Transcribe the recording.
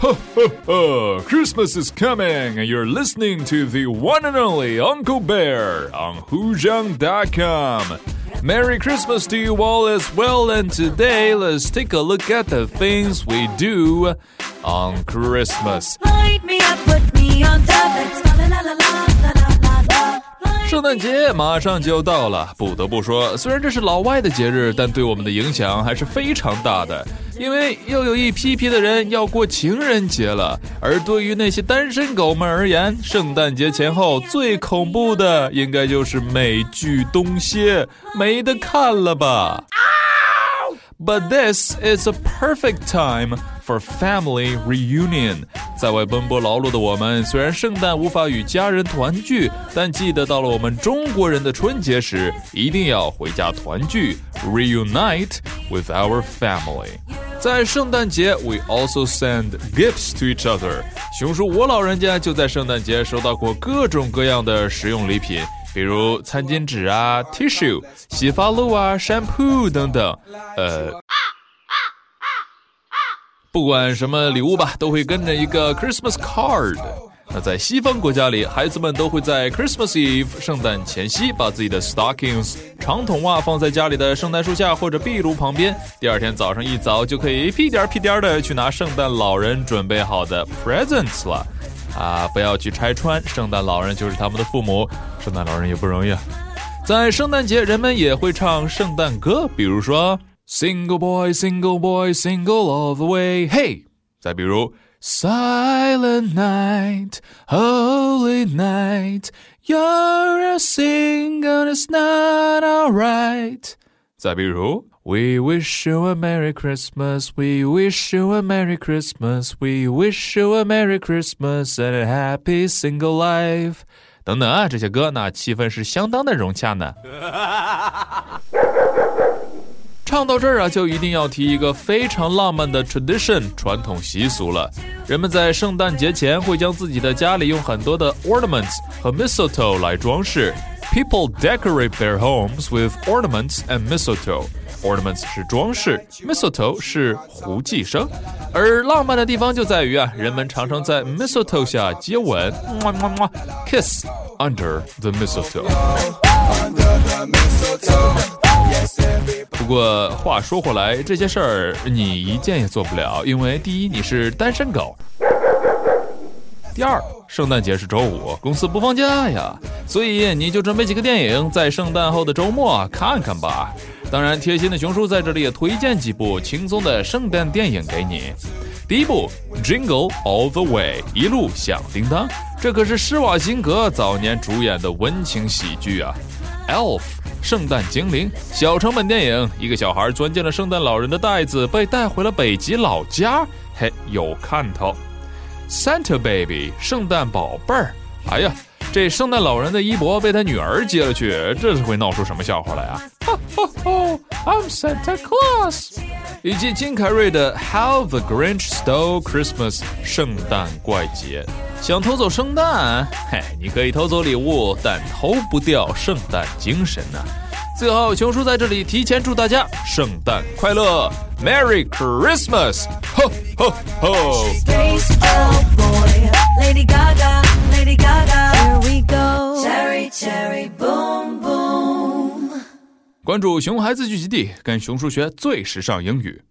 Ho ho ho! Christmas is coming, and you're listening to the one and only Uncle Bear on Hoojang.com. Merry Christmas to you all as well, and today let's take a look at the things we do on Christmas. Light me up, put me on top, la la la la la. 圣诞节马上就要到了，不得不说，虽然这是老外的节日，但对我们的影响还是非常大的。因为又有一批批的人要过情人节了，而对于那些单身狗们而言，圣诞节前后最恐怖的应该就是美剧《东歇》，没得看了吧？But this is a perfect time for family reunion。在外奔波劳碌的我们，虽然圣诞无法与家人团聚，但记得到了我们中国人的春节时，一定要回家团聚，reunite with our family。在圣诞节，we also send gifts to each other。熊叔，我老人家就在圣诞节收到过各种各样的实用礼品，比如餐巾纸啊、tissue、洗发露啊、shampoo 等等。呃。不管什么礼物吧，都会跟着一个 Christmas card。那在西方国家里，孩子们都会在 Christmas Eve 圣诞前夕，把自己的 stockings 长筒袜放在家里的圣诞树下或者壁炉旁边。第二天早上一早就可以屁颠屁颠的去拿圣诞老人准备好的 presents 了。啊，不要去拆穿，圣诞老人就是他们的父母。圣诞老人也不容易啊。在圣诞节，人们也会唱圣诞歌，比如说。Single boy, single boy, single all the way. Hey，再比如 Silent night, holy night, you're a single, it's not alright. 再比如 We wish you a Merry Christmas, we wish you a Merry Christmas, we wish you a Merry Christmas and a happy single life. 等等啊，这些歌那气氛是相当的融洽呢。 唱到这儿啊，就一定要提一个非常浪漫的 tradition 传统习俗了。人们在圣诞节前会将自己的家里用很多的 ornaments 和 mistletoe 来装饰。People decorate their homes with ornaments and mistletoe. Ornaments 是装饰，mistletoe 是胡寄生。而浪漫的地方就在于啊，人们常常在 mistletoe 下接吻，kiss under the mistletoe。不过话说回来，这些事儿你一件也做不了，因为第一你是单身狗，第二圣诞节是周五，公司不放假呀，所以你就准备几个电影，在圣诞后的周末看看吧。当然，贴心的熊叔在这里也推荐几部轻松的圣诞电影给你。第一部《Jingle All the Way》，一路响叮当，这可是施瓦辛格早年主演的温情喜剧啊。Elf。圣诞精灵小成本电影，一个小孩钻进了圣诞老人的袋子，被带回了北极老家，嘿，有看头。Santa Baby，圣诞宝贝儿，哎呀，这圣诞老人的衣钵被他女儿接了去，这是会闹出什么笑话来啊？哈哈哈，I'm Santa Claus。以及金凯瑞的 How the Grinch Stole Christmas，圣诞怪杰。想偷走圣诞？嘿，你可以偷走礼物，但偷不掉圣诞精神呐。最后，熊叔在这里提前祝大家圣诞快乐，Merry Christmas！吼吼吼.关注熊孩子聚集地，跟熊叔学最时尚英语。